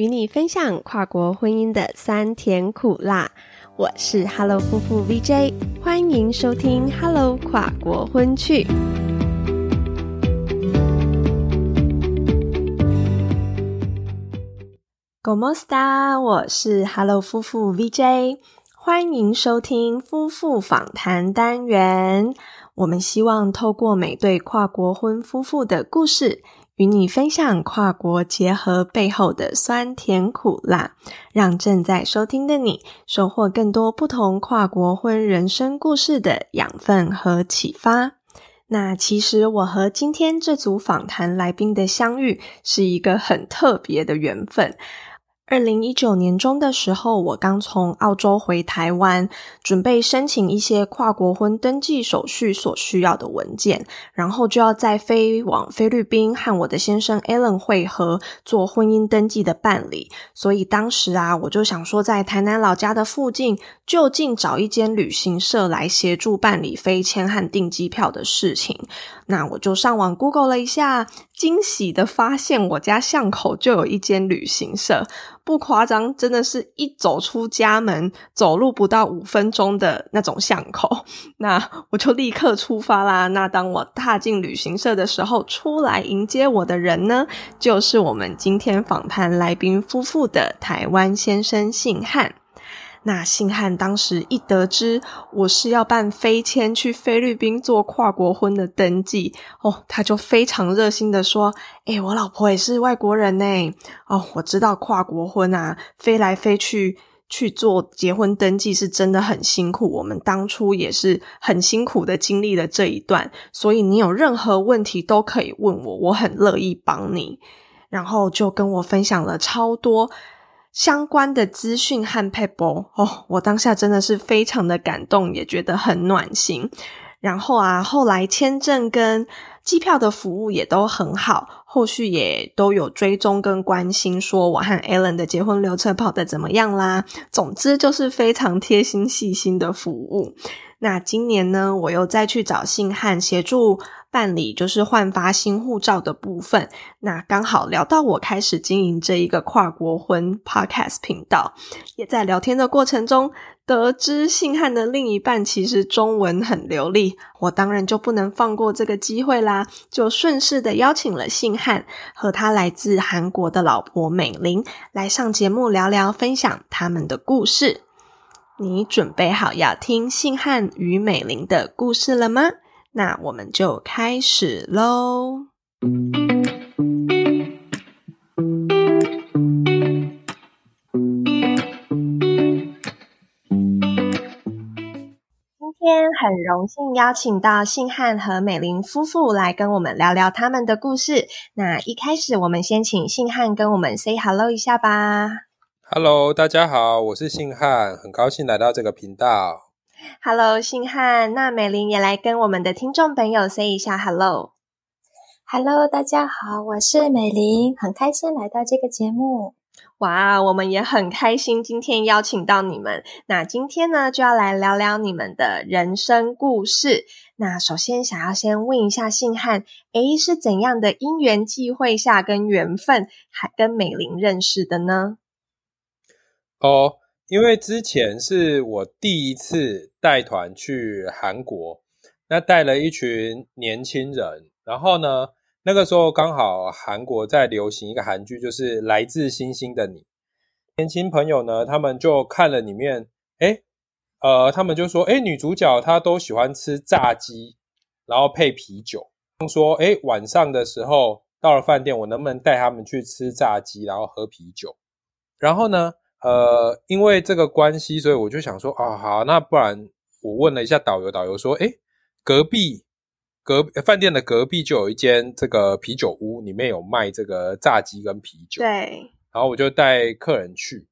与你分享跨国婚姻的酸甜苦辣。我是 Hello 夫妇 VJ，欢迎收听 Hello 跨国婚趣。Go Mosta，我是 Hello 夫妇 VJ，欢迎收听夫妇访谈单元。我们希望透过每对跨国婚夫妇的故事。与你分享跨国结合背后的酸甜苦辣，让正在收听的你收获更多不同跨国婚人生故事的养分和启发。那其实我和今天这组访谈来宾的相遇是一个很特别的缘分。二零一九年中的时候，我刚从澳洲回台湾，准备申请一些跨国婚登记手续所需要的文件，然后就要再飞往菲律宾和我的先生 Alan 会合，做婚姻登记的办理。所以当时啊，我就想说，在台南老家的附近，就近找一间旅行社来协助办理飞签和订机票的事情。那我就上网 Google 了一下，惊喜的发现我家巷口就有一间旅行社，不夸张，真的是一走出家门，走路不到五分钟的那种巷口。那我就立刻出发啦。那当我踏进旅行社的时候，出来迎接我的人呢，就是我们今天访谈来宾夫妇的台湾先生姓汉。那信汉当时一得知我是要办飞签去菲律宾做跨国婚的登记哦，他就非常热心的说：“哎，我老婆也是外国人呢，哦，我知道跨国婚啊，飞来飞去去做结婚登记是真的很辛苦，我们当初也是很辛苦的经历了这一段，所以你有任何问题都可以问我，我很乐意帮你。”然后就跟我分享了超多。相关的资讯和 paper 哦，我当下真的是非常的感动，也觉得很暖心。然后啊，后来签证跟机票的服务也都很好，后续也都有追踪跟关心，说我和 Alan 的结婚流程跑得怎么样啦。总之就是非常贴心细心的服务。那今年呢，我又再去找信汉协助。办理就是换发新护照的部分，那刚好聊到我开始经营这一个跨国婚 podcast 频道，也在聊天的过程中得知信汉的另一半其实中文很流利，我当然就不能放过这个机会啦，就顺势的邀请了信汉和他来自韩国的老婆美玲来上节目聊聊，分享他们的故事。你准备好要听信汉与美玲的故事了吗？那我们就开始喽。今天很荣幸邀请到信汉和美玲夫妇来跟我们聊聊他们的故事。那一开始，我们先请信汉跟我们 say hello 一下吧。Hello，大家好，我是信汉，很高兴来到这个频道。Hello，星汉，那美玲也来跟我们的听众朋友 say 一下 Hello。Hello，大家好，我是美玲，很开心来到这个节目。哇，我们也很开心今天邀请到你们。那今天呢，就要来聊聊你们的人生故事。那首先想要先问一下信汉，诶，是怎样的因缘际会下跟缘分，还跟美玲认识的呢？哦。因为之前是我第一次带团去韩国，那带了一群年轻人，然后呢，那个时候刚好韩国在流行一个韩剧，就是《来自星星的你》。年轻朋友呢，他们就看了里面，哎，呃，他们就说，哎，女主角她都喜欢吃炸鸡，然后配啤酒。说，哎，晚上的时候到了饭店，我能不能带他们去吃炸鸡，然后喝啤酒？然后呢？呃，因为这个关系，所以我就想说，啊，好，那不然我问了一下导游，导游说，哎，隔壁隔饭店的隔壁就有一间这个啤酒屋，里面有卖这个炸鸡跟啤酒。对。然后我就带客人去，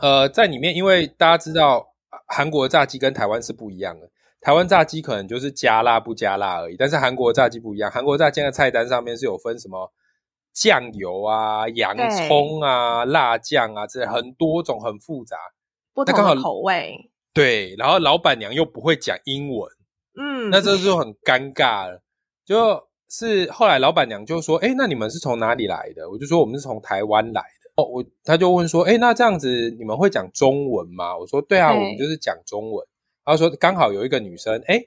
呃，在里面，因为大家知道韩国炸鸡跟台湾是不一样的，台湾炸鸡可能就是加辣不加辣而已，但是韩国炸鸡不一样，韩国炸鸡的菜单上面是有分什么。酱油啊，洋葱啊，辣酱啊，这很多种，很复杂，不同的口味。对，然后老板娘又不会讲英文，嗯，那这就很尴尬了。就是后来老板娘就说：“哎，那你们是从哪里来的？”我就说：“我们是从台湾来的。”哦，我他就问说，哎，那这样子你们会讲中文吗？我说，对啊，对我们就是讲中文。他说，刚好有一个女生，哎，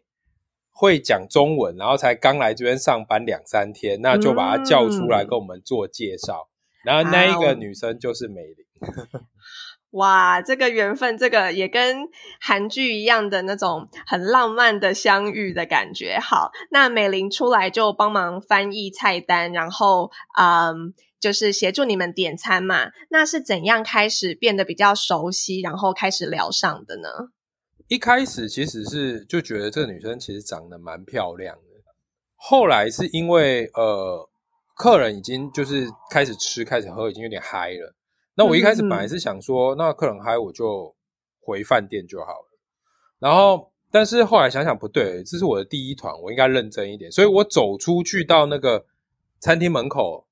会讲中文，然后才刚来这边上班两三天，那就把她叫出来嗯跟我们做介绍。然后那一个女生就是美玲。哇，这个缘分，这个也跟韩剧一样的那种很浪漫的相遇的感觉。好，那美玲出来就帮忙翻译菜单，然后嗯，就是协助你们点餐嘛。那是怎样开始变得比较熟悉，然后开始聊上的呢？一开始其实是就觉得这个女生其实长得蛮漂亮的，后来是因为呃客人已经就是开始吃开始喝，已经有点嗨了。那我一开始本来是想说，那客人嗨我就回饭店就好了。然后但是后来想想不对，这是我的第一团，我应该认真一点，所以我走出去到那个餐厅门口，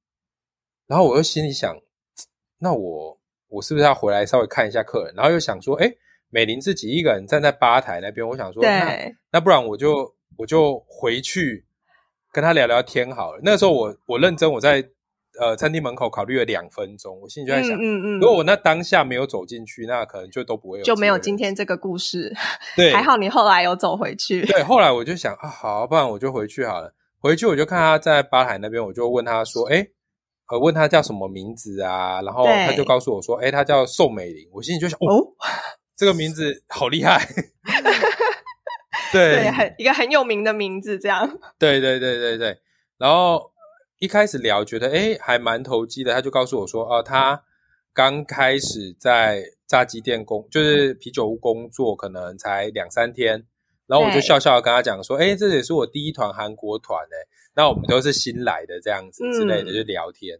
然后我又心里想，那我我是不是要回来稍微看一下客人？然后又想说，哎。美玲自己一个人站在吧台那边，我想说，那，那不然我就我就回去跟他聊聊天好了。那个时候我我认真，我在呃餐厅门口考虑了两分钟，我心里就在想，嗯嗯如果我那当下没有走进去，那可能就都不会有就没有今天这个故事。对，还好你后来有走回去。对，后来我就想啊，好，不然我就回去好了。回去我就看他在吧台那边，我就问他说，哎。呃，问他叫什么名字啊？然后对他就告诉我说：“哎，他叫宋美龄。”我心里就想：“哦，哦，这个名字好厉害。对对，很一个很有名的名字，这样。对对对对对。然后一开始聊，觉得哎还蛮投机的。他就告诉我说：“哦、他刚开始在炸鸡店工，就是啤酒屋工作，可能才两三天。”然后我就笑笑的跟他讲说：“哎，这也是我第一团韩国团哎，那我们都是新来的这样子之类的，嗯就聊天。”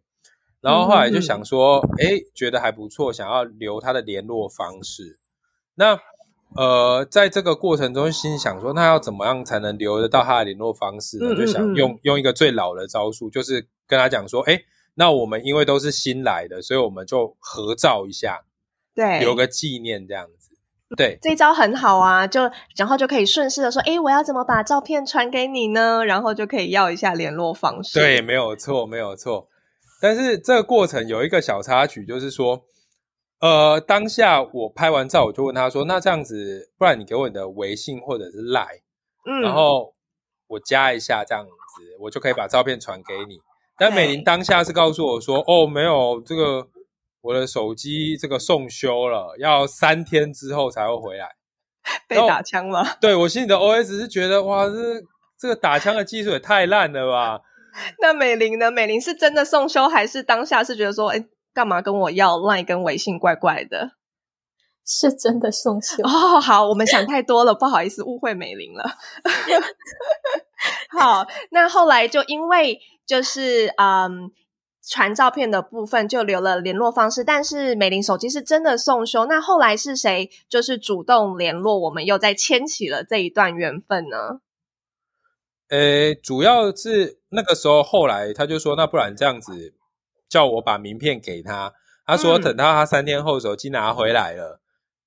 然后后来就想说，哎，觉得还不错，想要留他的联络方式。那呃，在这个过程中，心想说，那要怎么样才能留得到他的联络方式呢？嗯嗯就想嗯用用一个最老的招数，就是跟他讲说，哎，那我们因为都是新来的，所以我们就合照一下，对，留个纪念这样子。对，这一招很好啊，就然后就可以顺势的说，哎，我要怎么把照片传给你呢？然后就可以要一下联络方式。对，，没有错，没有错。但是这个过程有一个小插曲，就是说，呃，当下我拍完照，我就问他说：“那这样子，不然你给我你的微信或者是 Line，、嗯，然后我加一下，这样子我就可以把照片传给你。”但美玲当下是告诉我说：“哦，没有，这个我的手机这个送修了，要三天之后才会回来。”被打枪了。对我心里的 OS 是觉得，哇，这这个打枪的技术也太烂了吧！那美玲呢？美玲是真的送修，还是当下是觉得说，诶，干嘛跟我要 Line 跟微信，怪怪的？是真的送修。哦，好，我们想太多了，不好意思，误会美玲了。好，那后来就因为就是嗯。传照片的部分就留了联络方式，但是美玲手机是真的送修。那后来是谁就是主动联络我们，又再牵起了这一段缘分呢？呃，主要是那个时候，后来他就说，那不然这样子，叫我把名片给他。他说，嗯等到他三天后手机拿回来了，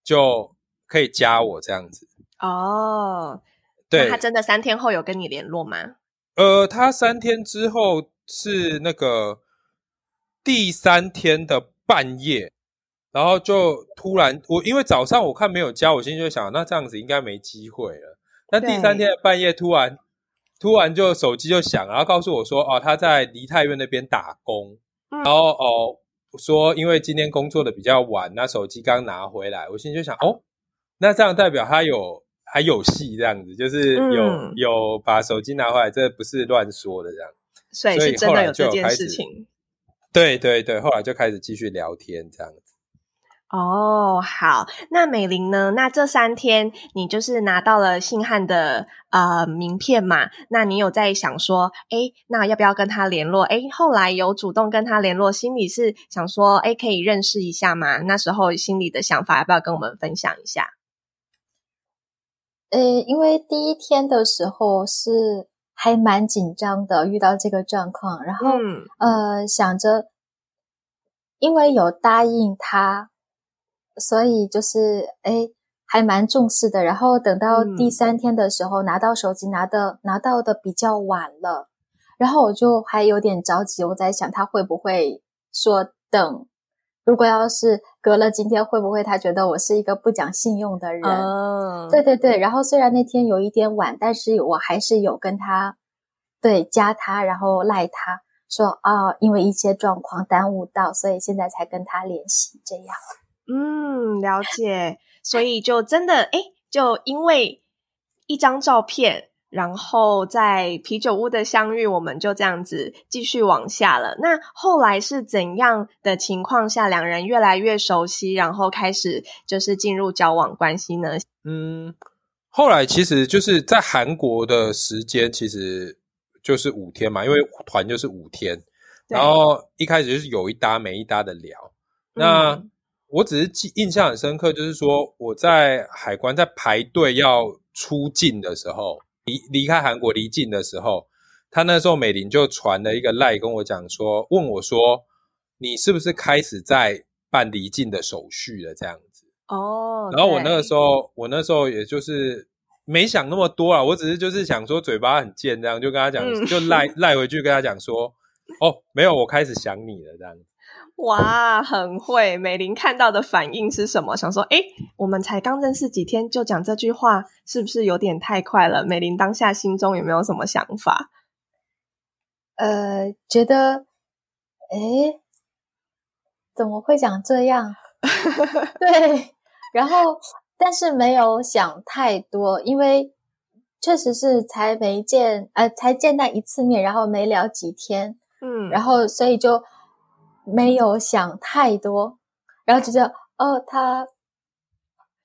就可以加我这样子。哦，对他，真的三天后有跟你联络吗？呃，他三天之后是那个第三天的半夜，然后就突然我因为早上我看没有加，我心里就想，那这样子应该没机会了。那第三天的半夜突然突然就手机就响，然后告诉我说，哦，他在梨泰院那边打工，嗯然后哦说因为今天工作的比较晚，那手机刚拿回来，我心里就想，哦，那这样代表他有还有戏这样子，就是有、嗯有把手机拿回来，这不是乱说的这样。所以是真的有后来就这件有开始事情。对对对，后来就开始继续聊天这样子。哦，好，那美玲呢？那这三天你就是拿到了信汉的呃名片嘛？那你有在想说，诶，那要不要跟他联络？诶，后来有主动跟他联络，心里是想说，诶，可以认识一下吗？那时候心里的想法要不要跟我们分享一下？呃，因为第一天的时候是还蛮紧张的，遇到这个状况，然后、嗯呃想着，因为有答应他，所以就是诶还蛮重视的。然后等到嗯第三天的时候，拿到手机拿的拿到的比较晚了，然后我就还有点着急，我在想他会不会说等如果要是隔了今天，会不会他觉得我是一个不讲信用的人？对对对。然后虽然那天有一点晚，但是我还是有跟他对加他，然后赖他说啊，因为一些状况耽误到，所以现在才跟他联系。这样，嗯，了解。所以就真的哎，就因为一张照片。然后在啤酒屋的相遇，我们就这样子继续往下了。那后来是怎样的情况下，两人越来越熟悉，然后开始就是进入交往关系呢？嗯，后来其实就是在韩国的时间，其实就是五天嘛，因为团就是五天。然后一开始就是有一搭没一搭的聊。那我只是记印象很深刻，就是说我在海关在排队要出境的时候。离离开韩国离境的时候，他那时候美玲就传了一个赖跟我讲说，问我说，你是不是开始在办离境的手续了？这样子哦。然后我那个时候，我那时候也就是没想那么多啊，我只是就是想说嘴巴很贱，这样就跟他讲，就赖 赖回去跟他讲说，哦，没有，我开始想你了，这样子。哇，很会！美玲看到的反应是什么？想说，哎，我们才刚认识几天就讲这句话，是不是有点太快了？美玲当下心中有没有什么想法？呃，觉得，哎，怎么会讲这样？对，然后，但是没有想太多，因为确实是才没见，呃，才见那一次面，然后没聊几天，嗯，然后所以就。没有想太多，然后就觉得哦，他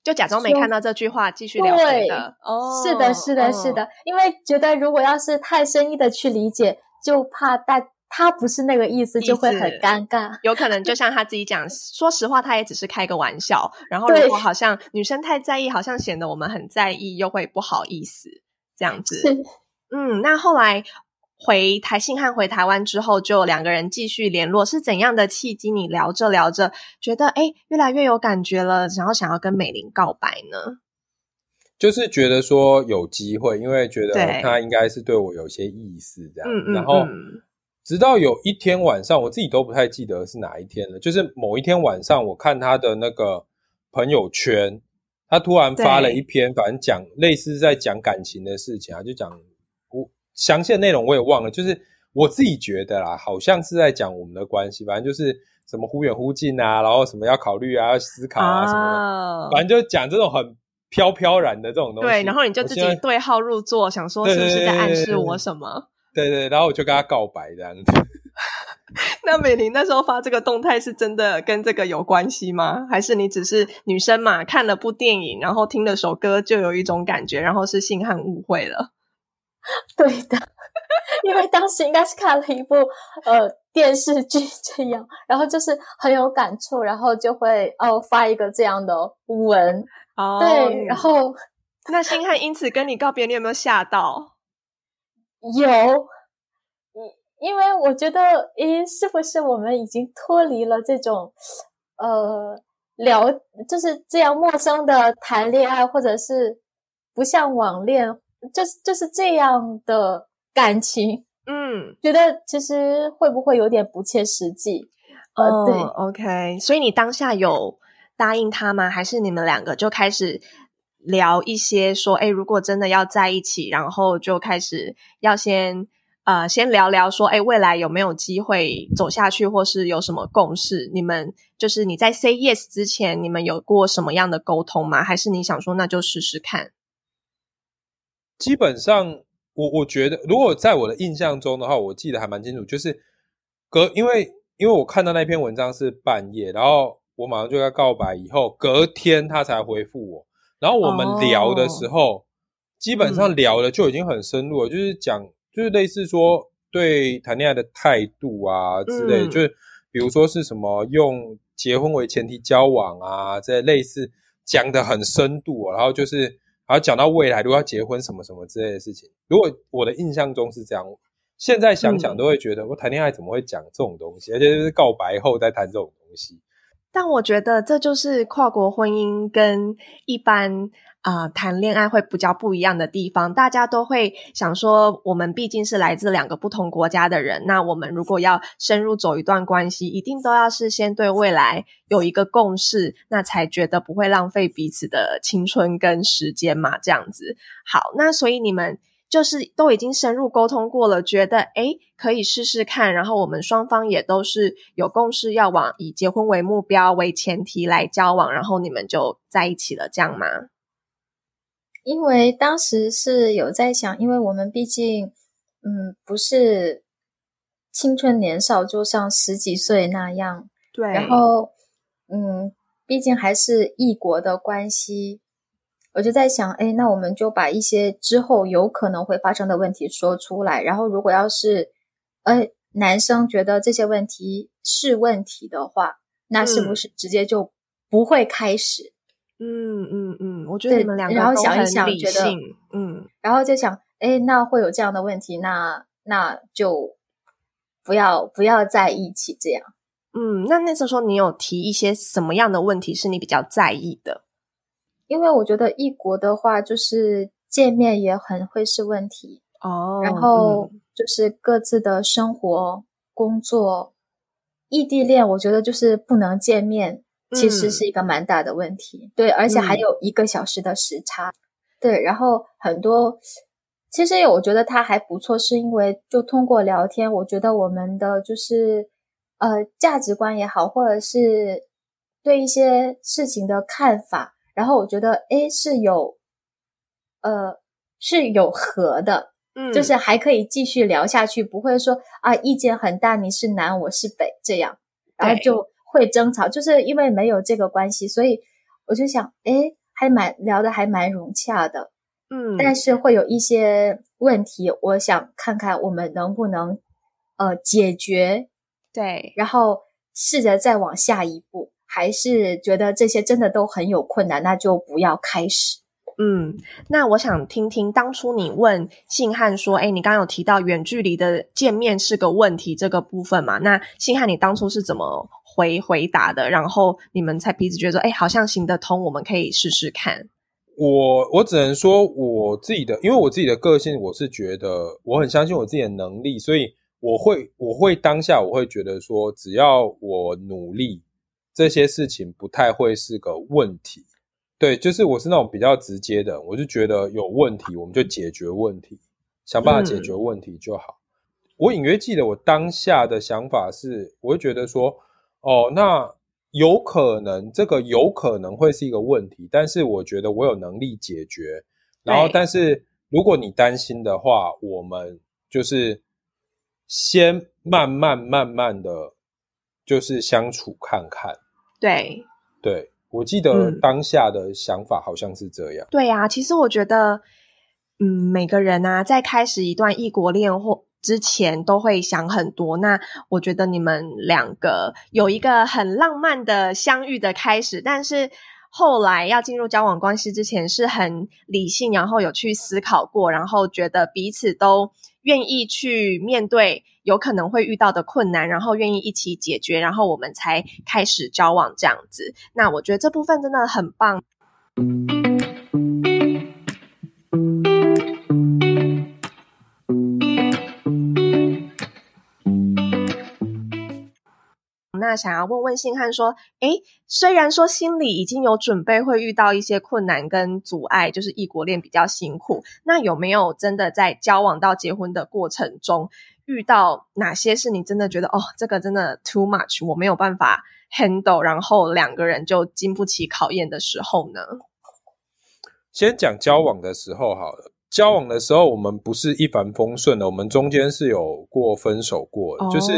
就假装没看到这句话，继续聊对的。哦，是的，是的，是的，因为觉得如果要是太深意的去理解，就怕大他不是那个意思，就会很尴尬。有可能就像他自己讲，说实话，他也只是开个玩笑。然后如果好像女生太在意，好像显得我们很在意，又会不好意思这样子。嗯，那后来。回台信汉回台湾之后，就两个人继续联络，是怎样的契机？你聊着聊着，觉得哎，越来越有感觉了，然后想要跟美玲告白呢？就是觉得说有机会，因为觉得他应该是对我有些意思，这样。然后直到有一天晚上，我自己都不太记得是哪一天了。就是某一天晚上，我看他的那个朋友圈，他突然发了一篇，反正讲类似在讲感情的事情啊，就讲。详细的内容我也忘了，就是我自己觉得啦，好像是在讲我们的关系，反正就是什么忽远忽近啊，然后什么要考虑啊，要思考啊什么的，反正就讲这种很飘飘然的这种东西。对，然后你就自己对号入座，想说是不是在暗示我什么？对对，然后我就跟他告白这样子。那美玲那时候发这个动态是真的跟这个有关系吗？还是你只是女生嘛，看了部电影，然后听了首歌就有一种感觉，然后是性汉误会了？对的，因为当时应该是看了一部呃电视剧这样，然后就是很有感触，然后就会哦发一个这样的文哦，对，然后那星汉因此跟你告别，你有没有吓到？有，因因为我觉得，咦，是不是我们已经脱离了这种呃聊就是这样陌生的谈恋爱，或者是不像网恋？就是就是这样的感情，嗯，觉得其实会不会有点不切实际？呃，对，OK，所以你当下有答应他吗？还是你们两个就开始聊一些说，哎，如果真的要在一起，然后就开始要先呃先聊聊说，哎，未来有没有机会走下去，或是有什么共识？你们就是你在 say yes 之前，你们有过什么样的沟通吗？还是你想说那就试试看？基本上，我我觉得，如果在我的印象中的话，我记得还蛮清楚，就是隔，因为因为我看到那篇文章是半夜，然后我马上就要告白，以后隔天他才回复我，然后我们聊的时候，基本上聊的就已经很深入了，就是讲，就是类似说对谈恋爱的态度啊之类，就是比如说是什么用结婚为前提交往啊，这类似讲的很深度，然后就是。然后讲到未来，如果要结婚什么什么之类的事情，如果我的印象中是这样，现在想想都会觉得，我谈恋爱怎么会讲这种东西，而且是告白后再谈这种东西。但我觉得这就是跨国婚姻跟一般啊谈恋爱会比较不一样的地方。大家都会想说，我们毕竟是来自两个不同国家的人，那我们如果要深入走一段关系，一定都要是先对未来有一个共识，那才觉得不会浪费彼此的青春跟时间嘛。这样子，好，那所以你们。就是都已经深入沟通过了，觉得诶可以试试看，然后我们双方也都是有共识，要往以结婚为目标为前提来交往，然后你们就在一起了，这样吗？因为当时是有在想，因为我们毕竟嗯不是青春年少，就像十几岁那样，对，然后嗯，毕竟还是异国的关系。我就在想，哎，那我们就把一些之后有可能会发生的问题说出来，然后如果要是，呃，男生觉得这些问题是问题的话，那是不是直接就不会开始？嗯嗯嗯嗯，我觉得你们两个然后想一想，觉得嗯，然后就想，哎，那会有这样的问题，那那就不要不要在一起这样。嗯，那那时候你有提一些什么样的问题是你比较在意的？因为我觉得异国的话，就是见面也很会是问题哦。然后就是各自的生活、工作，异地恋，我觉得就是不能见面，其实是一个蛮大的问题。对，而且还有一个小时的时差。对，然后很多，其实我觉得他还不错，是因为就通过聊天，我觉得我们的就是呃价值观也好，或者是对一些事情的看法。然后我觉得，哎，是有，呃，是有和的，嗯，就是还可以继续聊下去，不会说啊，意见很大，你是南，我是北这样，然后就会争吵，就是因为没有这个关系，所以我就想，哎，还蛮聊的，还蛮融洽的，嗯，但是会有一些问题，我想看看我们能不能呃解决，对，然后试着再往下一步。还是觉得这些真的都很有困难，那就不要开始。嗯，那我想听听当初你问信汉说：“哎，你刚刚有提到远距离的见面是个问题这个部分嘛？那信汉你当初是怎么回回答的？然后你们才彼此觉得说：哎，好像行得通，我们可以试试看。”我我只能说我自己的，因为我自己的个性，我是觉得我很相信我自己的能力，所以我会我会当下我会觉得说，只要我努力。这些事情不太会是个问题，对，就是我是那种比较直接的，我就觉得有问题，我们就解决问题，想办法解决问题就好。我隐约记得我当下的想法是，我会觉得说，哦，那有可能这个有可能会是一个问题，但是我觉得我有能力解决。然后，但是如果你担心的话，我们就是先慢慢慢慢的就是相处看看。对，对我记得当下的想法好像是这样。对呀，其实我觉得，嗯，每个人啊，在开始一段异国恋或之前，都会想很多。那我觉得你们两个有一个很浪漫的相遇的开始，但是后来要进入交往关系之前，是很理性，然后有去思考过，然后觉得彼此都愿意去面对。有可能会遇到的困难，然后愿意一起解决，然后我们才开始交往这样子。那我觉得这部分真的很棒。那想要问问信汉说，诶，虽然说心里已经有准备，会遇到一些困难跟阻碍，就是异国恋比较辛苦。那有没有真的在交往到结婚的过程中？遇到哪些是你真的觉得哦，这个真的 too much，我没有办法 handle，然后两个人就经不起考验的时候呢？先讲交往的时候好了。交往的时候，我们不是一帆风顺的，我们中间是有过分手过的，就是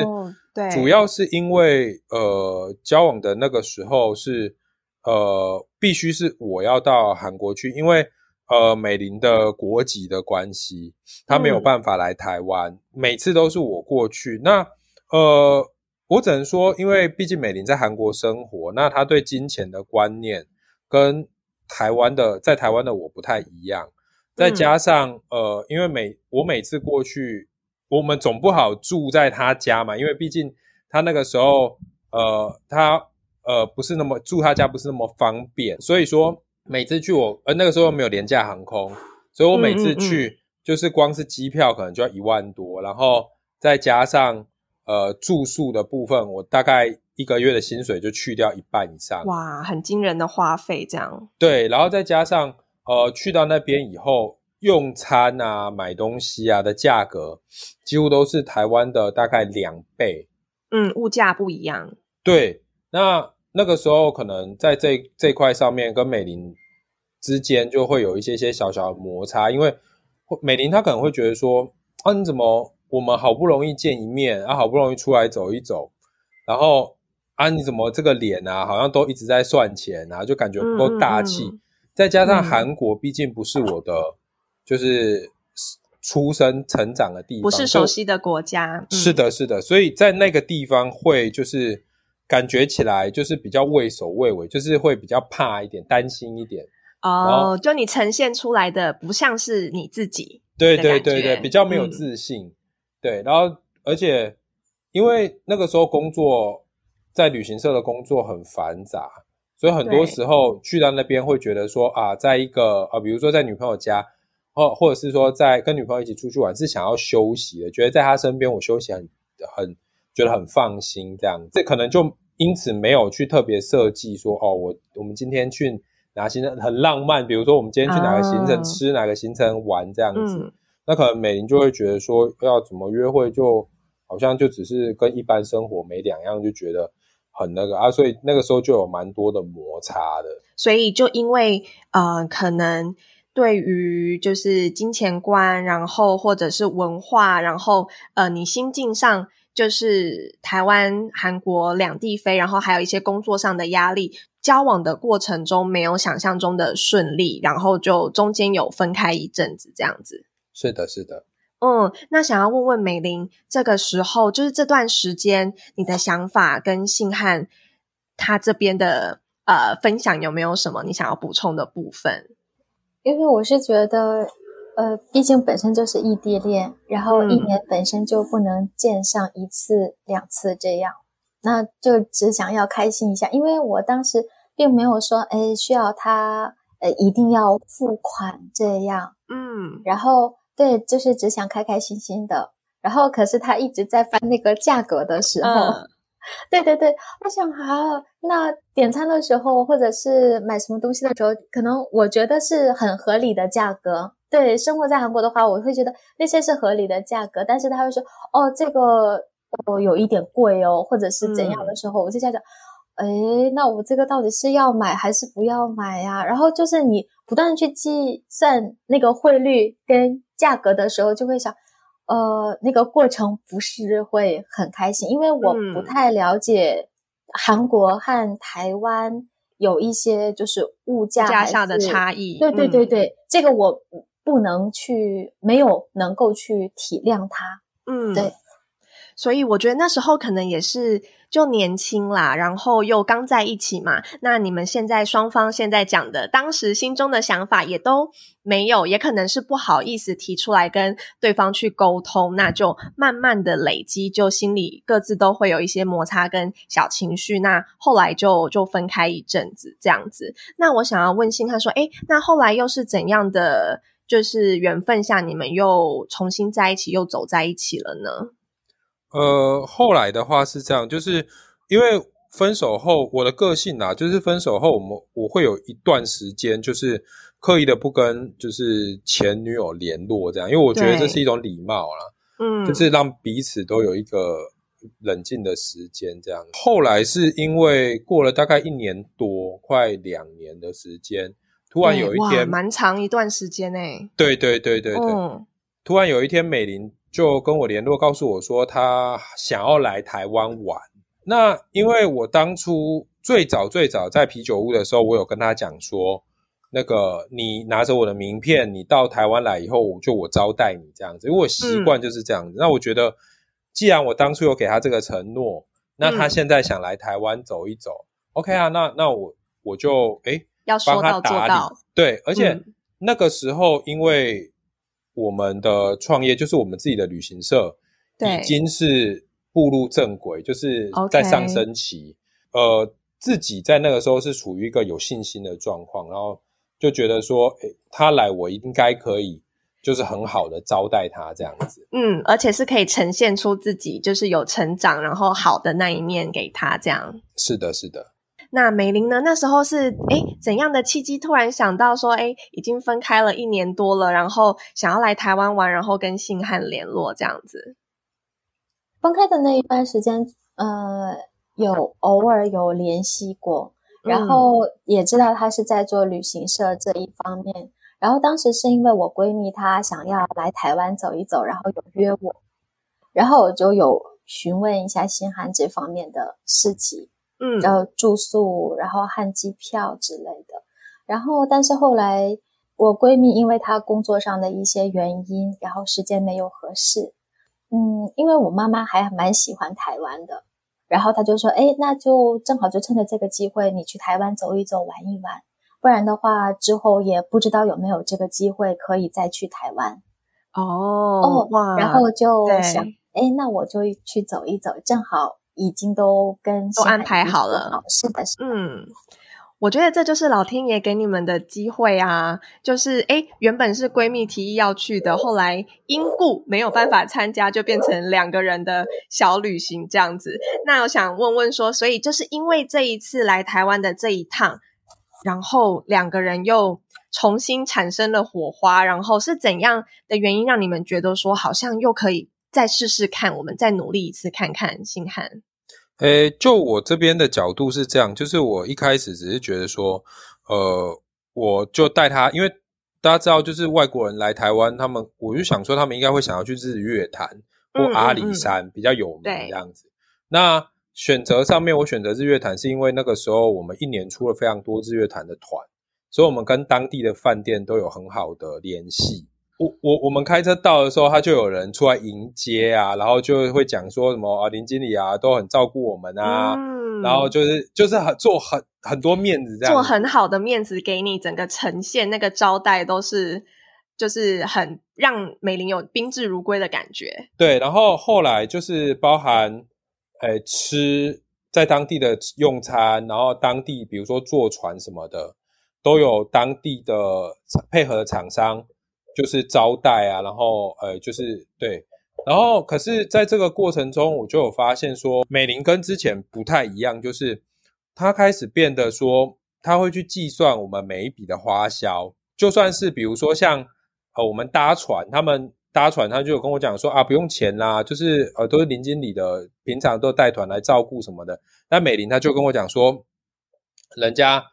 对，主要是因为呃，交往的那个时候是呃，必须是我要到韩国去，因为。呃，美玲的国籍的关系，她没有办法来台湾，每次都是我过去。那呃，我只能说，因为毕竟美玲在韩国生活，那她对金钱的观念跟台湾的在台湾的我不太一样。再加上呃，因为每我每次过去，我们总不好住在他家嘛，因为毕竟他那个时候呃，他呃不是那么住他家不是那么方便，所以说每次去我呃那个时候没有廉价航空，所以我每次去就是光是机票可能就要一万多，然后再加上呃住宿的部分，我大概一个月的薪水就去掉一半以上。哇，很惊人的花费，这样。对，然后再加上呃去到那边以后。用餐啊，买东西啊的价格，几乎都是台湾的大概两倍。嗯，物价不一样。对，那那个时候可能在这这块上面跟美林之间就会有一些些小小的摩擦，因为美林他可能会觉得说，啊，你怎么我们好不容易见一面，啊，好不容易出来走一走，然后啊，你怎么这个脸啊，好像都一直在算钱啊，就感觉不够大气。再加上韩国毕竟不是我的。就是出生成长的地方，不是熟悉的国家。是的，是的，所以在那个地方会就是感觉起来就是比较畏首畏尾，就是会比较怕一点，担心一点。哦，就你呈现出来的不像是你自己。对对对对，比较没有自信。对，然后而且因为那个时候工作在旅行社的工作很繁杂，所以很多时候去到那边会觉得说啊，在一个啊，比如说在女朋友家。或或者是说，在跟女朋友一起出去玩，是想要休息的，觉得在她身边我休息很很觉得很放心，这样，这可能就因此没有去特别设计说，哦，我我们今天去哪行程很浪漫，比如说我们今天去哪个行程吃，哪个行程玩这样子，那可能美玲就会觉得说，要怎么约会，就好像就只是跟一般生活没两样，就觉得很那个啊，所以那个时候就有蛮多的摩擦的，所以就因为呃，可能。对于就是金钱观，然后或者是文化，然后呃，你心境上就是台湾、韩国两地飞，然后还有一些工作上的压力，交往的过程中没有想象中的顺利，然后就中间有分开一阵子这样子。是的，是的。嗯，那想要问问美玲，这个时候就是这段时间你的想法跟信汉他这边的呃分享有没有什么你想要补充的部分？因为我是觉得，呃，毕竟本身就是异地恋，然后一年本身就不能见上一次两次这样，那就只想要开心一下。因为我当时并没有说，哎，需要他，呃，一定要付款这样，嗯，然后对，就是只想开开心心的。然后可是他一直在翻那个价格的时候。对 对对，我想啊，那点餐的时候或者是买什么东西的时候，可能我觉得是很合理的价格。对，生活在韩国的话，我会觉得那些是合理的价格。但是他会说，哦，这个哦有一点贵哦，或者是怎样的时候，我就在想，哎，那我这个到底是要买还是不要买呀？然后就是你不断去计算那个汇率跟价格的时候，就会想。呃，那个过程不是会很开心，因为我不太了解韩国和台湾有一些就是物价上的差异。对对对对，这个我不能去，没有能够去体谅它。嗯，对。所以我觉得那时候可能也是就年轻啦，然后又刚在一起嘛。那你们现在双方现在讲的，当时心中的想法也都没有，也可能是不好意思提出来跟对方去沟通，那就慢慢的累积，就心里各自都会有一些摩擦跟小情绪。那后来就就分开一阵子这样子。那我想要问星汉说，哎，那后来又是怎样的，就是缘分下你们又重新在一起，又走在一起了呢？呃，后来的话是这样，就是因为分手后，我的个性啊，就是分手后，我们我会有一段时间，就是刻意的不跟就是前女友联络，这样，因为我觉得这是一种礼貌啦，嗯，就是让彼此都有一个冷静的时间，这样。后来是因为过了大概一年多，快两年的时间，突然有一天，蛮长一段时间诶，对对对对对，突然有一天，美玲。就跟我联络，告诉我说他想要来台湾玩。那因为我当初最早最早在啤酒屋的时候，我有跟他讲说，那个你拿着我的名片，你到台湾来以后，就我招待你这样子。因为我习惯就是这样子。那我觉得，既然我当初有给他这个承诺，那他现在想来台湾走一走，OK 啊？那那我我就哎，要说到做到。对，而且那个时候因为。我们的创业就是我们自己的旅行社，已经是步入正轨，就是在上升期。呃，自己在那个时候是处于一个有信心的状况，然后就觉得说，诶，他来我应该可以，就是很好的招待他这样子。嗯，而且是可以呈现出自己就是有成长，然后好的那一面给他这样。是的，是的。那美玲呢？那时候是诶怎样的契机突然想到说，诶已经分开了一年多了，然后想要来台湾玩，然后跟信汉联络这样子。分开的那一段时间，呃，有偶尔有联系过，然后也知道他是在做旅行社这一方面。然后当时是因为我闺蜜她想要来台湾走一走，然后有约我，然后我就有询问一下新汉这方面的事情，嗯，然后住宿，然后和机票之类的。然后但是后来我闺蜜因为她工作上的一些原因，然后时间没有合适。嗯，因为我妈妈还蛮喜欢台湾的，然后她就说：“哎，那就正好就趁着这个机会，你去台湾走一走，玩一玩。不然的话，之后也不知道有没有这个机会可以再去台湾。”哦，哇！然后就想：“哎，那我就去走一走，正好已经都跟都安排好了。”是的，是嗯。我觉得这就是老天爷给你们的机会啊！就是诶原本是闺蜜提议要去的，后来因故没有办法参加，就变成两个人的小旅行这样子。那我想问问说，所以就是因为这一次来台湾的这一趟，然后两个人又重新产生了火花，然后是怎样的原因让你们觉得说好像又可以再试试看，我们再努力一次看看？星汉。诶，就我这边的角度是这样，就是我一开始只是觉得说，呃，我就带他，因为大家知道，就是外国人来台湾，他们我就想说，他们应该会想要去日月潭或阿里山比较有名这样子。那选择上面，我选择日月潭是因为那个时候我们一年出了非常多日月潭的团，所以我们跟当地的饭店都有很好的联系。我我我们开车到的时候，他就有人出来迎接啊，然后就会讲说什么啊，林经理啊都很照顾我们啊，然后就是就是很做很很多面子这样，做很好的面子给你，整个呈现那个招待都是就是很让美玲有宾至如归的感觉。对，然后后来就是包含诶吃在当地的用餐，然后当地比如说坐船什么的，都有当地的配合的厂商。就是招待啊，然后呃，就是对，然后可是在这个过程中，我就有发现说，美玲跟之前不太一样，就是她开始变得说，她会去计算我们每一笔的花销，就算是比如说像呃我们搭船，他们搭船，他就有跟我讲说啊，不用钱啦，就是呃都是林经理的，平常都带团来照顾什么的。那美玲她就跟我讲说，人家。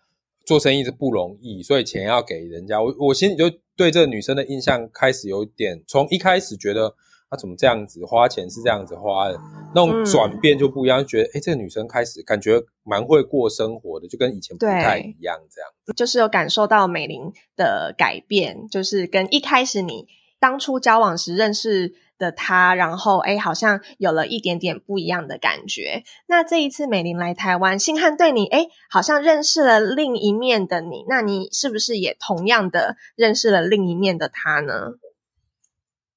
做生意是不容易，所以钱要给人家。我我心里就对这个女生的印象开始有点，从一开始觉得她怎么这样子花钱是这样子花的，那种转变就不一样，觉得哎，这个女生开始感觉蛮会过生活的，就跟以前不太一样，这样。就是有感受到美玲的改变，就是跟一开始你当初交往时认识。的他，然后哎，好像有了一点点不一样的感觉。那这一次美玲来台湾，星汉对你哎，好像认识了另一面的你。那你是不是也同样的认识了另一面的他呢？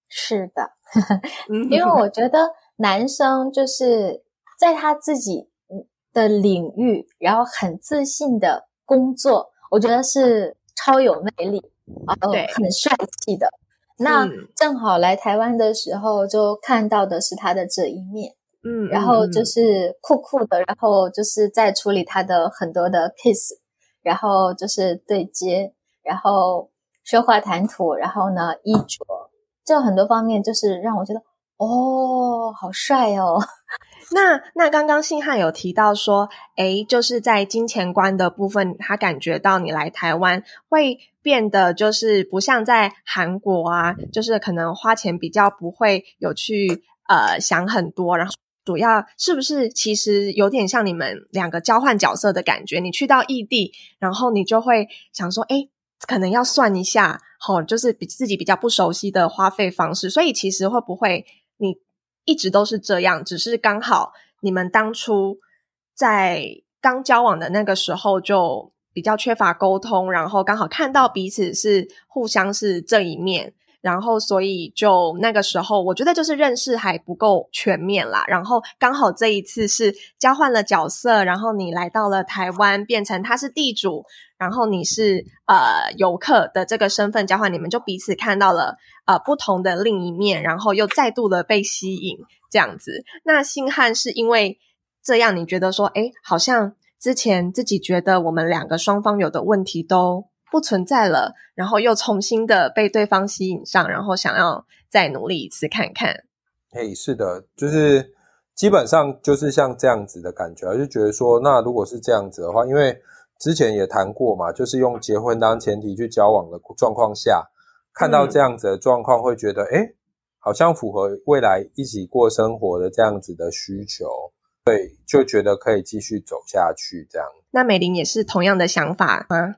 是的，因为我觉得男生就是在他自己的领域，然后很自信的工作，我觉得是超有魅力啊，对，很帅气的。那正好来台湾的时候，就看到的是他的这一面，嗯，然后就是酷酷的，然后就是在处理他的很多的 case，然后就是对接，然后说话谈吐，然后呢衣着，就很多方面就是让我觉得，哦，好帅哦。那那刚刚信汉有提到说，诶，就是在金钱观的部分，他感觉到你来台湾会变得就是不像在韩国啊，就是可能花钱比较不会有去呃想很多，然后主要是不是其实有点像你们两个交换角色的感觉？你去到异地，然后你就会想说，诶，可能要算一下，吼，就是比自己比较不熟悉的花费方式，所以其实会不会你？一直都是这样，只是刚好你们当初在刚交往的那个时候就比较缺乏沟通，然后刚好看到彼此是互相是这一面，然后所以就那个时候，我觉得就是认识还不够全面啦。然后刚好这一次是交换了角色，然后你来到了台湾，变成他是地主，然后你是呃游客的这个身份交换，你们就彼此看到了呃不同的另一面，然后又再度的被吸引这样子。那星汉是因为这样，你觉得说，哎，好像之前自己觉得我们两个双方有的问题都。不存在了，然后又重新的被对方吸引上，然后想要再努力一次看看。嘿，是的，就是基本上就是像这样子的感觉，就觉得说，那如果是这样子的话，因为之前也谈过嘛，就是用结婚当前提去交往的状况下，看到这样子的状况，会觉得，哎，好像符合未来一起过生活的这样子的需求，对，就觉得可以继续走下去这样。那美玲也是同样的想法吗？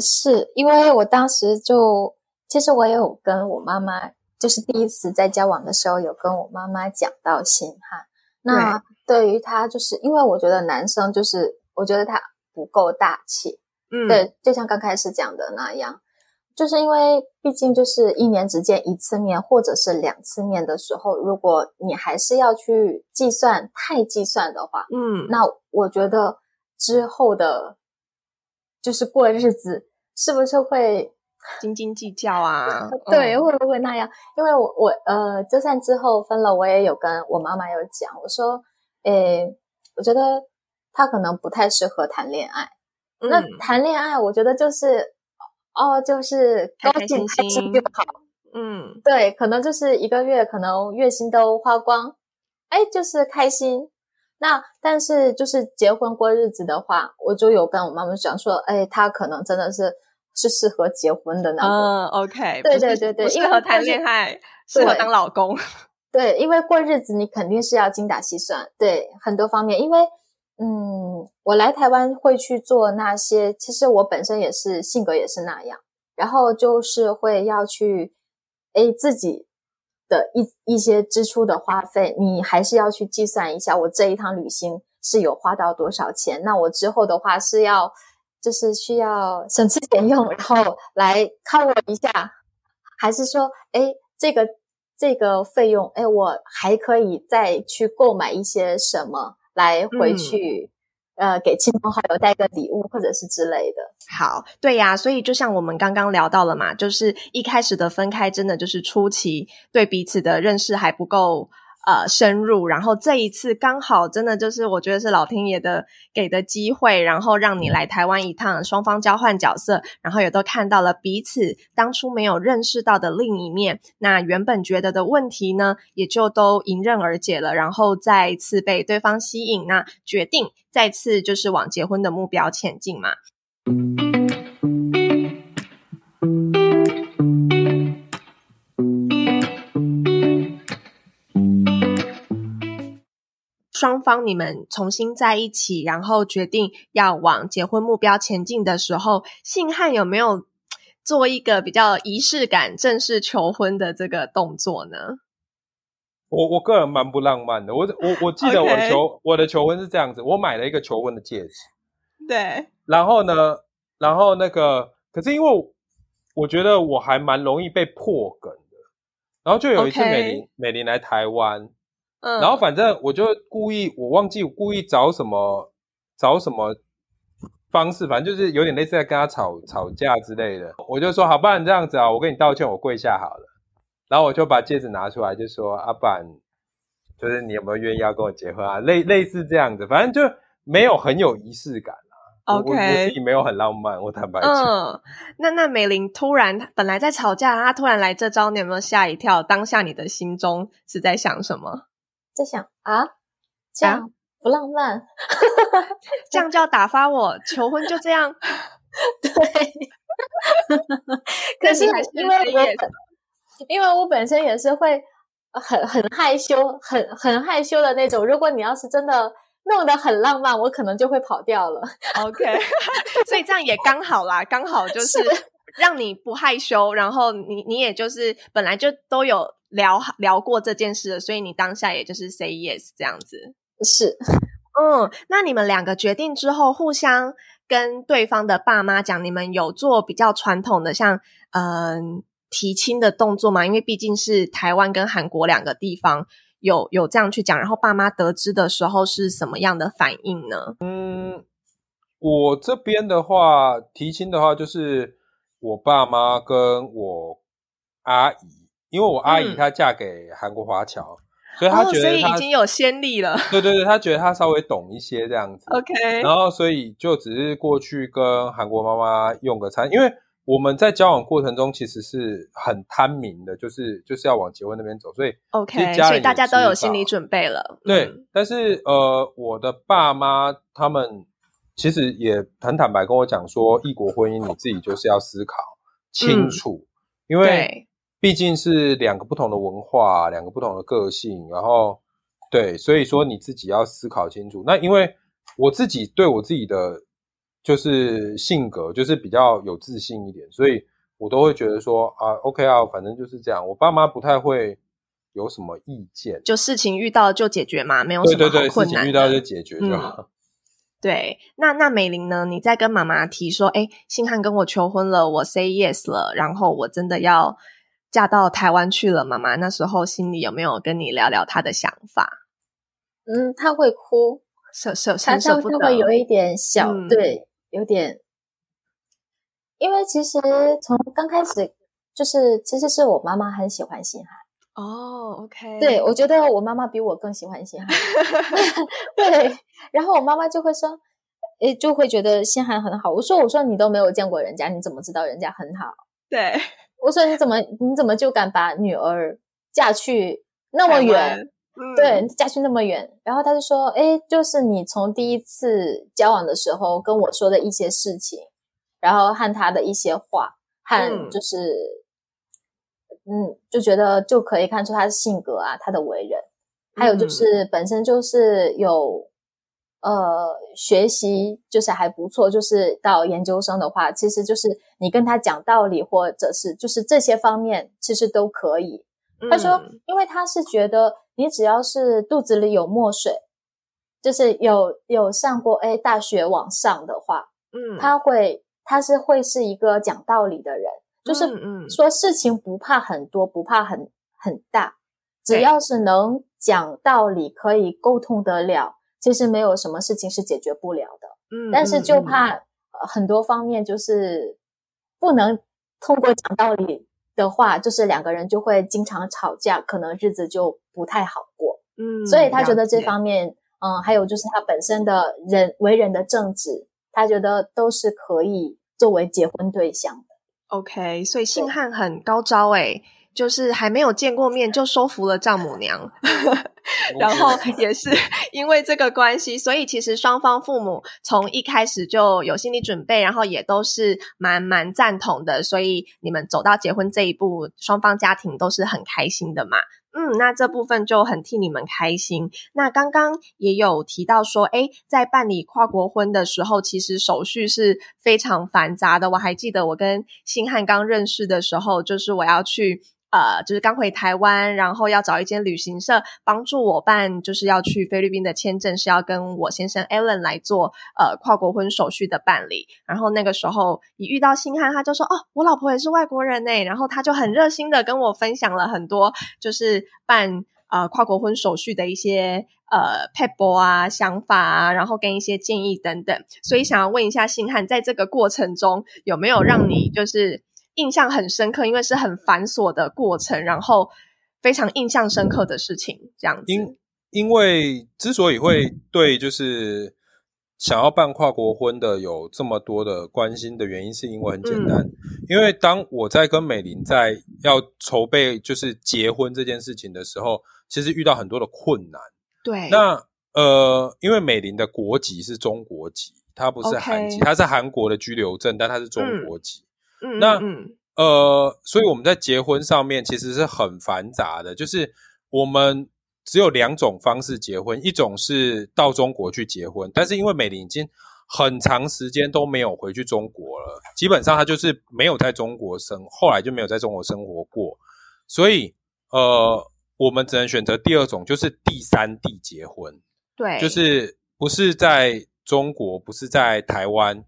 是因为我当时就，其实我也有跟我妈妈，就是第一次在交往的时候，有跟我妈妈讲到心哈。那对于他，就是因为我觉得男生就是，我觉得他不够大气。嗯，对，就像刚开始讲的那样，就是因为毕竟就是一年只见一次面，或者是两次面的时候，如果你还是要去计算太计算的话，嗯，那我觉得之后的。就是过日子是不是会 斤斤计较啊？对，会不会那样？因为我我呃，就算之后分了，我也有跟我妈妈有讲，我说，诶，我觉得他可能不太适合谈恋爱。那谈恋爱，我觉得就是哦，就是高兴开心就好。嗯，对，可能就是一个月，可能月薪都花光，哎，就是开心。那但是就是结婚过日子的话，我就有跟我妈妈讲说，哎，他可能真的是是适合结婚的那种。嗯，OK，对对对对，适合谈恋爱，适合当老公。对，因为过日子你肯定是要精打细算，对很多方面。因为嗯，我来台湾会去做那些，其实我本身也是性格也是那样，然后就是会要去，哎，自己。的一一些支出的花费，你还是要去计算一下，我这一趟旅行是有花到多少钱？那我之后的话是要，就是需要省吃俭用，然后来 cover 一下，还是说，哎，这个这个费用，哎，我还可以再去购买一些什么来回去。呃，给亲朋好友带个礼物，或者是之类的。好，对呀，所以就像我们刚刚聊到了嘛，就是一开始的分开，真的就是初期对彼此的认识还不够。呃，深入，然后这一次刚好真的就是，我觉得是老天爷的给的机会，然后让你来台湾一趟，双方交换角色，然后也都看到了彼此当初没有认识到的另一面。那原本觉得的问题呢，也就都迎刃而解了，然后再次被对方吸引，那决定再次就是往结婚的目标前进嘛。双方你们重新在一起，然后决定要往结婚目标前进的时候，信汉有没有做一个比较仪式感、正式求婚的这个动作呢？我我个人蛮不浪漫的。我我我记得我求我的求婚是这样子，我买了一个求婚的戒指。对。然后呢，然后那个，可是因为我觉得我还蛮容易被破梗的，然后就有一次美玲美玲来台湾。然后反正我就故意，我忘记我故意找什么找什么方式，反正就是有点类似在跟他吵吵架之类的。我就说好，不然这样子啊，我跟你道歉，我跪下好了。然后我就把戒指拿出来，就说阿板，就是你有没有愿意要跟我结婚啊？类类似这样子，反正就没有很有仪式感啊。OK，我自己没有很浪漫，我坦白讲。嗯，那那美玲突然本来在吵架，她突然来这招，你有没有吓一跳？当下你的心中是在想什么？在想啊，这样不浪漫，这样就要打发我求婚就这样，对。可是因为我本，因为我本身也是会很很害羞，很很害羞的那种。如果你要是真的弄得很浪漫，我可能就会跑掉了。OK，所以这样也刚好啦，刚好就是让你不害羞，然后你你也就是本来就都有。聊聊过这件事了，所以你当下也就是 say yes 这样子。是，嗯，那你们两个决定之后，互相跟对方的爸妈讲，你们有做比较传统的，像嗯提亲的动作吗？因为毕竟是台湾跟韩国两个地方有有这样去讲，然后爸妈得知的时候是什么样的反应呢？嗯，我这边的话，提亲的话就是我爸妈跟我阿姨，因为我阿姨她嫁给韩国华侨。所以她觉得已经有先例了。对对对，她觉得她稍微懂一些这样子。OK，然后所以就只是过去跟韩国妈妈用个餐，因为我们在交往过程中其实是很贪明的，就是就是要往结婚那边走，所以 OK，所以大家都有心理准备了。对，但是呃，我的爸妈他们其实也很坦白跟我讲说，异国婚姻你自己就是要思考清楚，因为。毕竟是两个不同的文化，两个不同的个性，然后对，所以说你自己要思考清楚。那因为我自己对我自己的就是性格就是比较有自信一点，所以我都会觉得说啊，OK 啊，反正就是这样。我爸妈不太会有什么意见，就事情遇到就解决嘛，没有什么困难，事情遇到就解决就好。对，那那美玲呢？你在跟妈妈提说，哎，星汉跟我求婚了，我 say yes 了，然后我真的要。嫁到台湾去了，妈妈那时候心里有没有跟你聊聊她的想法？嗯，她会哭，舍舍舍舍不得，会有一点小，对，有点。因为其实从刚开始就是，其实是我妈妈很喜欢新海。哦，OK，对我觉得我妈妈比我更喜欢新海。对，然后我妈妈就会说，诶，就会觉得新海很好。我说，我说你都没有见过人家，你怎么知道人家很好？对。我说你怎么你怎么就敢把女儿嫁去那么远？对，嫁去那么远。然后他就说：“哎，就是你从第一次交往的时候跟我说的一些事情，然后和他的一些话，和就是嗯，就觉得就可以看出他的性格啊，他的为人，还有就是本身就是有。”呃，学习就是还不错，就是到研究生的话，其实就是你跟他讲道理，或者是就是这些方面，其实都可以。他说，因为他是觉得你只要是肚子里有墨水，就是有有上过哎大学往上的话，嗯，他会他是会是一个讲道理的人，就是说事情不怕很多，不怕很很大，只要是能讲道理，可以沟通得了。其实没有什么事情是解决不了的，嗯，但是就怕很多方面就是不能通过讲道理的话，就是两个人就会经常吵架，可能日子就不太好过，嗯，所以他觉得这方面，嗯，还有就是他本身的人为人的正直，他觉得都是可以作为结婚对象的。OK，所以信汉很高招诶。就是还没有见过面就收服了丈母娘，然后也是 因为这个关系，所以其实双方父母从一开始就有心理准备，然后也都是蛮蛮赞同的，所以你们走到结婚这一步，双方家庭都是很开心的嘛。嗯，那这部分就很替你们开心。那刚刚也有提到说，哎，在办理跨国婚的时候，其实手续是非常繁杂的。我还记得我跟星汉刚认识的时候，就是我要去。呃，就是刚回台湾，然后要找一间旅行社帮助我办，就是要去菲律宾的签证，是要跟我先生 Alan 来做呃跨国婚手续的办理。然后那个时候一遇到星汉，他就说：“哦，我老婆也是外国人呢。”然后他就很热心的跟我分享了很多，就是办呃跨国婚手续的一些呃 p e p l e 啊想法啊，然后跟一些建议等等。所以想要问一下星汉，在这个过程中有没有让你就是？印象很深刻，因为是很繁琐的过程，然后非常印象深刻的事情，这样子。因因为之所以会对就是想要办跨国婚的有这么多的关心的原因，是因为很简单，因为当我在跟美玲在要筹备就是结婚这件事情的时候，其实遇到很多的困难。对，那呃，因为美玲的国籍是中国籍，她不是韩籍，她是韩国的居留证，但她是中国籍。那呃，所以我们在结婚上面其实是很繁杂的，就是我们只有两种方式结婚，一种是到中国去结婚，但是因为美玲已经很长时间都没有回去中国了，基本上她就是没有在中国生，后来就没有在中国生活过，所以呃，我们只能选择第二种，就是第三地结婚，对，就是不是在中国，不是在台湾。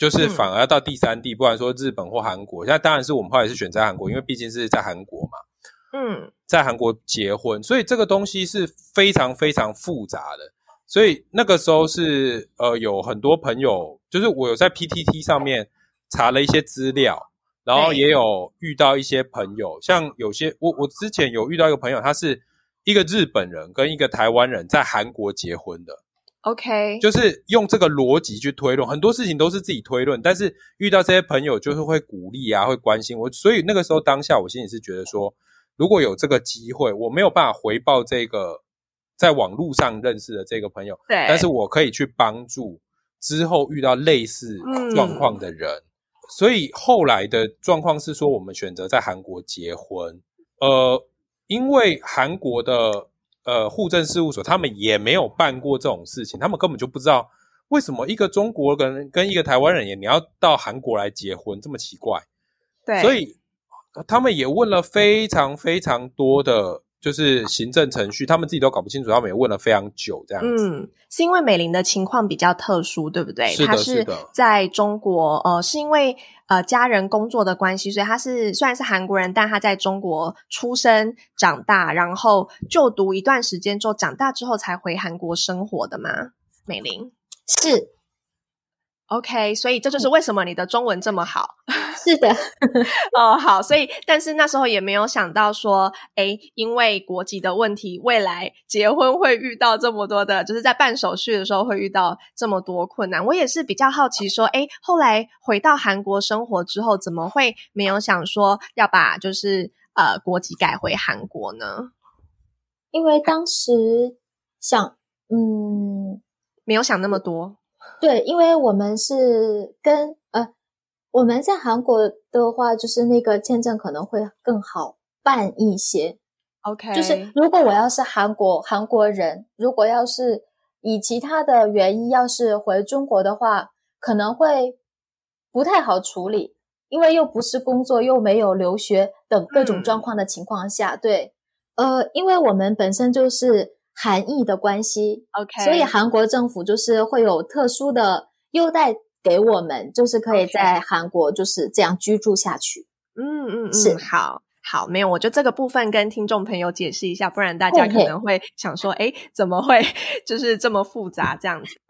就是反而要到第三地，不管说日本或韩国。那当然是我们后来是选在韩国，因为毕竟是在韩国嘛。嗯，在韩国结婚，所以这个东西是非常非常复杂的。所以那个时候是呃，有很多朋友，就是我有在 PTT 上面查了一些资料，然后也有遇到一些朋友，像有些我我之前有遇到一个朋友，他是一个日本人跟一个台湾人在韩国结婚的。OK，就是用这个逻辑去推论，很多事情都是自己推论，但是遇到这些朋友就是会鼓励啊，会关心我，所以那个时候当下我心里是觉得说，如果有这个机会，我没有办法回报这个在网络上认识的这个朋友，对，但是我可以去帮助之后遇到类似状况的人，所以后来的状况是说，我们选择在韩国结婚，呃，因为韩国的。呃，户政事务所他们也没有办过这种事情，他们根本就不知道为什么一个中国人跟一个台湾人也你要到韩国来结婚这么奇怪。对，所以他们也问了非常非常多的。就是行政程序，他们自己都搞不清楚，他们也问了非常久，这样子。嗯，是因为美玲的情况比较特殊，对不对？是的，是的。在中国，呃，是因为呃家人工作的关系，所以他是虽然是韩国人，但他在中国出生长大，然后就读一段时间之后，长大之后才回韩国生活的吗？美玲是。OK，所以这就是为什么你的中文这么好。是的，哦，好，所以但是那时候也没有想到说，哎，因为国籍的问题，未来结婚会遇到这么多的，就是在办手续的时候会遇到这么多困难。我也是比较好奇，说，哎，后来回到韩国生活之后，怎么会没有想说要把就是呃国籍改回韩国呢？因为当时想，嗯，没有想那么多。对，因为我们是跟呃。我们在韩国的话，就是那个签证可能会更好办一些。OK，就是如果我要是韩国韩国人，如果要是以其他的原因要是回中国的话，可能会不太好处理，因为又不是工作，又没有留学等各种状况的情况下，对，呃，因为我们本身就是韩裔的关系，OK，所以韩国政府就是会有特殊的优待。给我们就是可以在韩国就是这样居住下去。嗯嗯嗯，是好好没有，我就这个部分跟听众朋友解释一下，不然大家可能会想说，哎，怎么会 就是这么复杂这样子？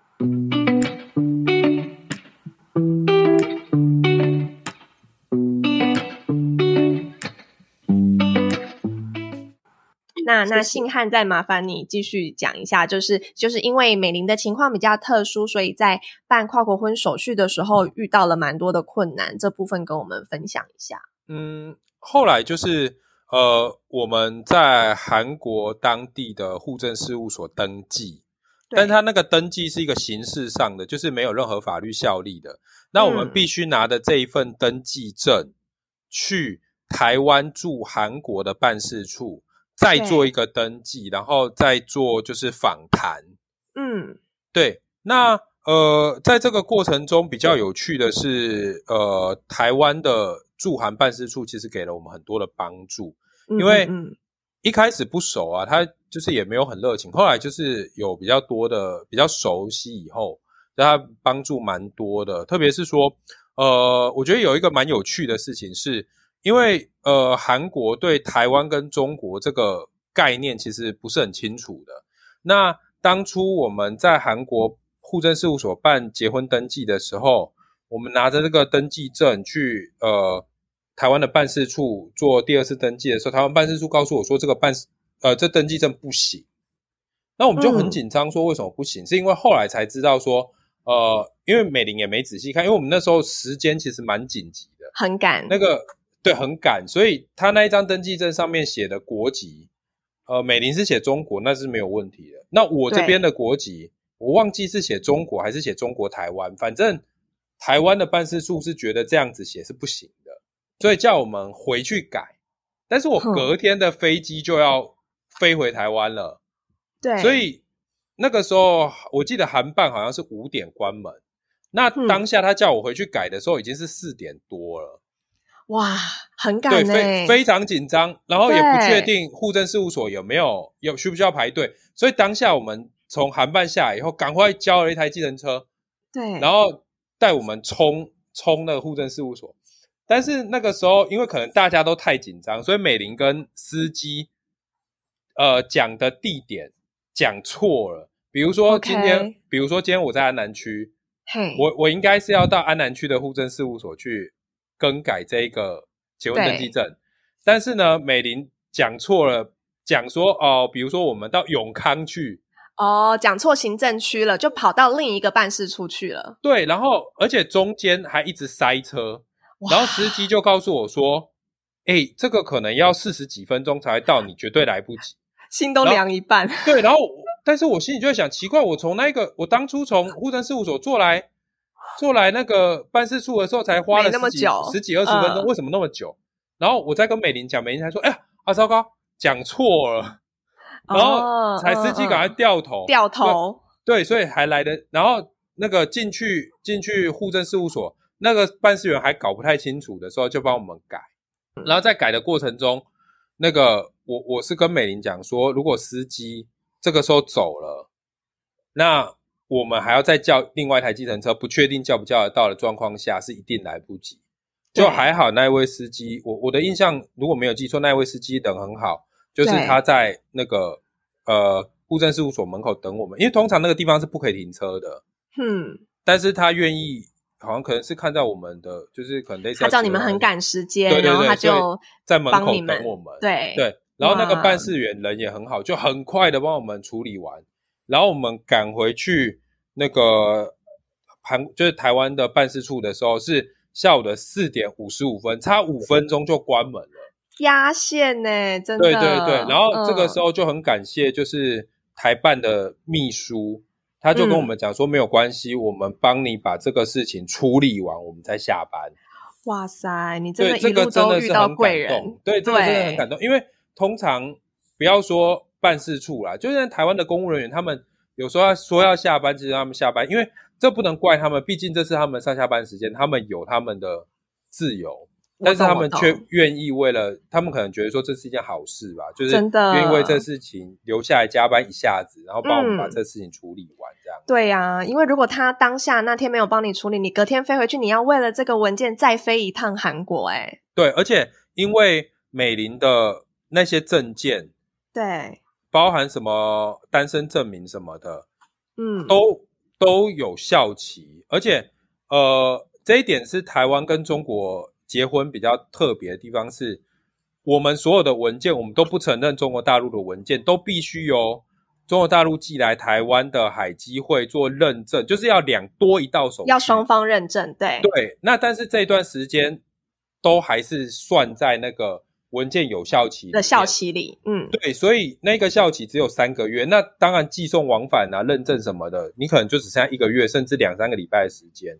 那那信汉再麻烦你继续讲一下，就是就是因为美玲的情况比较特殊，所以在办跨国婚手续的时候遇到了蛮多的困难，这部分跟我们分享一下。嗯，后来就是呃，我们在韩国当地的户政事务所登记，但他那个登记是一个形式上的，就是没有任何法律效力的。那我们必须拿的这一份登记证去台湾驻韩国的办事处。再做一个登记，然后再做就是访谈。嗯，对。那呃，在这个过程中比较有趣的是，呃，台湾的驻韩办事处其实给了我们很多的帮助，因为一开始不熟啊，他就是也没有很热情。后来就是有比较多的比较熟悉以后，他帮助蛮多的。特别是说，呃，我觉得有一个蛮有趣的事情是。因为呃，韩国对台湾跟中国这个概念其实不是很清楚的。那当初我们在韩国户政事务所办结婚登记的时候，我们拿着这个登记证去呃台湾的办事处做第二次登记的时候，台湾办事处告诉我说这个办呃这登记证不行。那我们就很紧张，说为什么不行？是因为后来才知道说，呃，因为美玲也没仔细看，因为我们那时候时间其实蛮紧急的，很赶那个。对，很赶，所以他那一张登记证上面写的国籍，呃，美玲是写中国，那是没有问题的。那我这边的国籍，我忘记是写中国还是写中国台湾，反正台湾的办事处是觉得这样子写是不行的，所以叫我们回去改。但是我隔天的飞机就要飞回台湾了，对，所以那个时候我记得韩办好像是五点关门，那当下他叫我回去改的时候已经是四点多了。哇，很赶对，非非常紧张，然后也不确定户政事务所有没有有需不需要排队，所以当下我们从韩办下来以后，赶快叫了一台计程车，对，然后带我们冲冲那个户政事务所。但是那个时候，因为可能大家都太紧张，所以美玲跟司机呃讲的地点讲错了。比如说今天，比如说今天我在安南区，我我应该是要到安南区的户政事务所去更改这个结婚登记证，但是呢，美玲讲错了，讲说哦，比如说我们到永康去。哦，讲错行政区了，就跑到另一个办事处去了。对，然后而且中间还一直塞车，然后司机就告诉我说：“哎，这个可能要四十几分钟才会到，你绝对来不及。”心都凉一半。对，然后但是我心里就在想，奇怪，我从那个我当初从户政事务所坐来坐来那个办事处的时候，才花了那么久，十几二十分钟，为什么那么久？然后我再跟美玲讲，美玲才说：“哎呀，啊，糟糕，讲错了。”然后才司机赶快掉头，掉头，对，所以还来的。然后那个进去进去户政事务所，那个办事员还搞不太清楚的时候，就帮我们改。然后在改的过程中，那个我我是跟美玲讲说，如果司机这个时候走了，那我们还要再叫另外一台计程车，不确定叫不叫得到的状况下，是一定来不及。就还好那一位司机，我我的印象如果没有记错，那一位司机等很好。就是他在那个呃户政事务所门口等我们，因为通常那个地方是不可以停车的。嗯，但是他愿意，好像可能是看到我们的，就是可能类似他知道你们很赶时间，然后他就在门口等我们。对对，然后那个办事员人也很好，就很快的帮我们处理完，然后我们赶回去那个韩就是台湾的办事处的时候，是下午的四点五十五分，差五分钟就关门了。压线呢？真的对对对，然后这个时候就很感谢，就是台办的秘书，他就跟我们讲说，没有关系，我们帮你把这个事情处理完，我们再下班。哇塞，你真的一路都遇到贵人，对，这个真的很感动。因为通常不要说办事处啦，就是台湾的公务人员，他们有时候要说要下班，其实他们下班，因为这不能怪他们，毕竟这是他们上下班时间，他们有他们的自由。但是他们却愿意为了，他们可能觉得说这是一件好事吧，就是愿意为这事情留下来加班一下子，然后帮我们把这事情处理完，这样。对呀，因为如果他当下那天没有帮你处理，你隔天飞回去，你要为了这个文件再飞一趟韩国，哎。对，而且因为美林的那些证件，对，包含什么单身证明什么的，嗯，都都有效期，而且呃，这一点是台湾跟中国。结婚比较特别的地方是，我们所有的文件，我们都不承认中国大陆的文件，都必须由中国大陆寄来台湾的海基会做认证，就是要两多一道手续，要双方认证。对对，那但是这段时间都还是算在那个文件有效期的效期里。嗯，对，所以那个效期只有三个月。那当然寄送往返啊、认证什么的，你可能就只剩下一个月，甚至两三个礼拜的时间。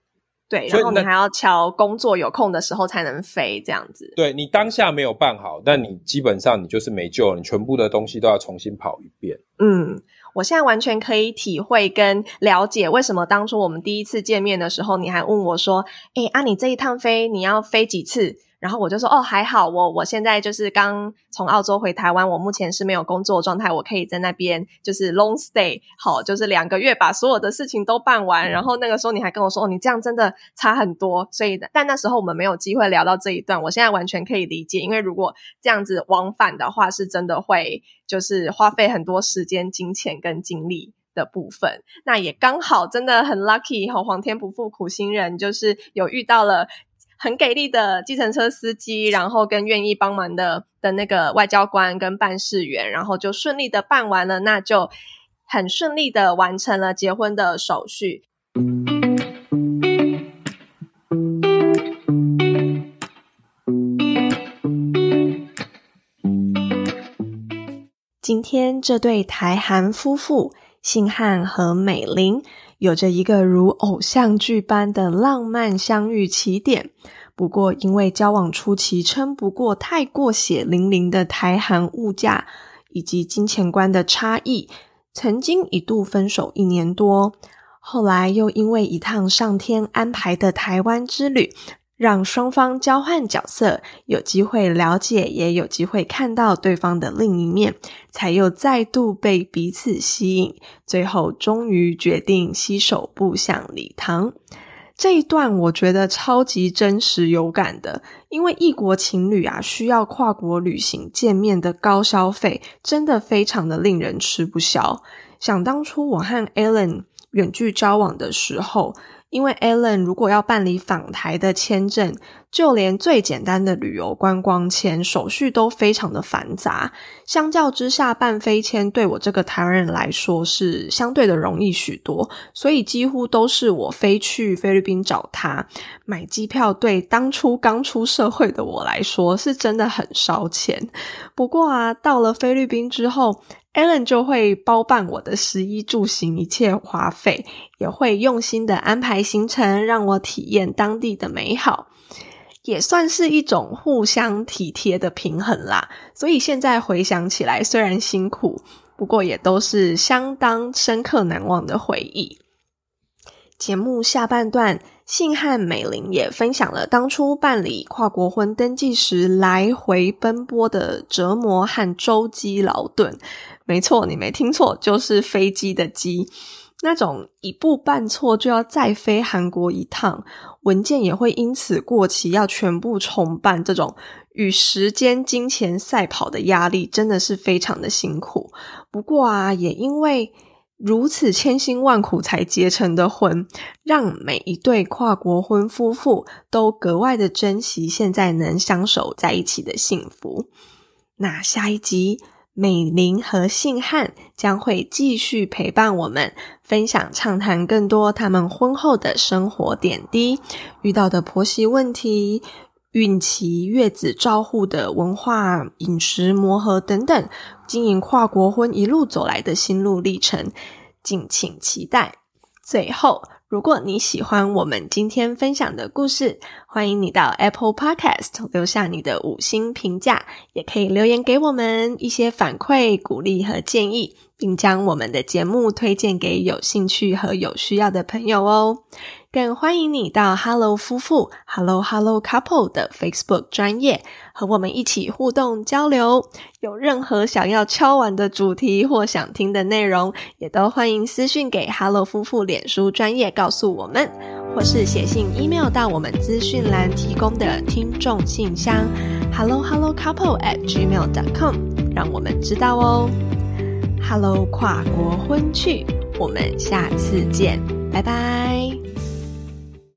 对，然后你还要敲工作有空的时候才能飞，这样子。对你当下没有办好，但你基本上你就是没救了，你全部的东西都要重新跑一遍。嗯，我现在完全可以体会跟了解为什么当初我们第一次见面的时候，你还问我说：“哎，啊，你这一趟飞你要飞几次？”然后我就说哦，还好，我我现在就是刚从澳洲回台湾，我目前是没有工作状态，我可以在那边就是 long stay，好，就是两个月把所有的事情都办完。然后那个时候你还跟我说，哦，你这样真的差很多。所以，但那时候我们没有机会聊到这一段。我现在完全可以理解，因为如果这样子往返的话，是真的会就是花费很多时间、金钱跟精力的部分。那也刚好真的很 lucky，哈，皇天不负苦心人，就是有遇到了。很给力的计程车司机，然后跟愿意帮忙的的那个外交官跟办事员，然后就顺利的办完了，那就很顺利的完成了结婚的手续。今天这对台韩夫妇，信汉和美玲。有着一个如偶像剧般的浪漫相遇起点，不过因为交往初期撑不过太过血淋淋的台韩物价以及金钱观的差异，曾经一度分手一年多。后来又因为一趟上天安排的台湾之旅。让双方交换角色，有机会了解，也有机会看到对方的另一面，才又再度被彼此吸引，最后终于决定携手步向礼堂。这一段我觉得超级真实有感的，因为异国情侣啊需要跨国旅行见面的高消费，真的非常的令人吃不消。想当初我和 Alan 远距交往的时候。因为 Alan 如果要办理访台的签证，就连最简单的旅游观光签手续都非常的繁杂。相较之下，办飞签对我这个台湾人来说是相对的容易许多，所以几乎都是我飞去菲律宾找他买机票。对当初刚出社会的我来说，是真的很烧钱。不过啊，到了菲律宾之后 Allen 就会包办我的食衣住行一切花费，也会用心的安排行程，让我体验当地的美好，也算是一种互相体贴的平衡啦。所以现在回想起来，虽然辛苦，不过也都是相当深刻难忘的回忆。节目下半段，信和美玲也分享了当初办理跨国婚登记时来回奔波的折磨和舟机劳顿。没错，你没听错，就是飞机的机，那种一步办错就要再飞韩国一趟，文件也会因此过期，要全部重办，这种与时间、金钱赛跑的压力，真的是非常的辛苦。不过啊，也因为如此千辛万苦才结成的婚，让每一对跨国婚夫妇都格外的珍惜现在能相守在一起的幸福。那下一集。美玲和信汉将会继续陪伴我们，分享畅谈更多他们婚后的生活点滴、遇到的婆媳问题、孕期、月子照护的文化、饮食磨合等等，经营跨国婚一路走来的心路历程，敬请期待。最后。如果你喜欢我们今天分享的故事，欢迎你到 Apple Podcast 留下你的五星评价，也可以留言给我们一些反馈、鼓励和建议，并将我们的节目推荐给有兴趣和有需要的朋友哦。更欢迎你到 Hello 夫妇 Hello Hello Couple 的 Facebook 专业，和我们一起互动交流。有任何想要敲完的主题或想听的内容，也都欢迎私讯给 Hello 夫妇脸书专业告诉我们，或是写信 email 到我们资讯栏提供的听众信箱 Hello Hello Couple at gmail.com，让我们知道哦。Hello 跨国婚趣，我们下次见，拜拜。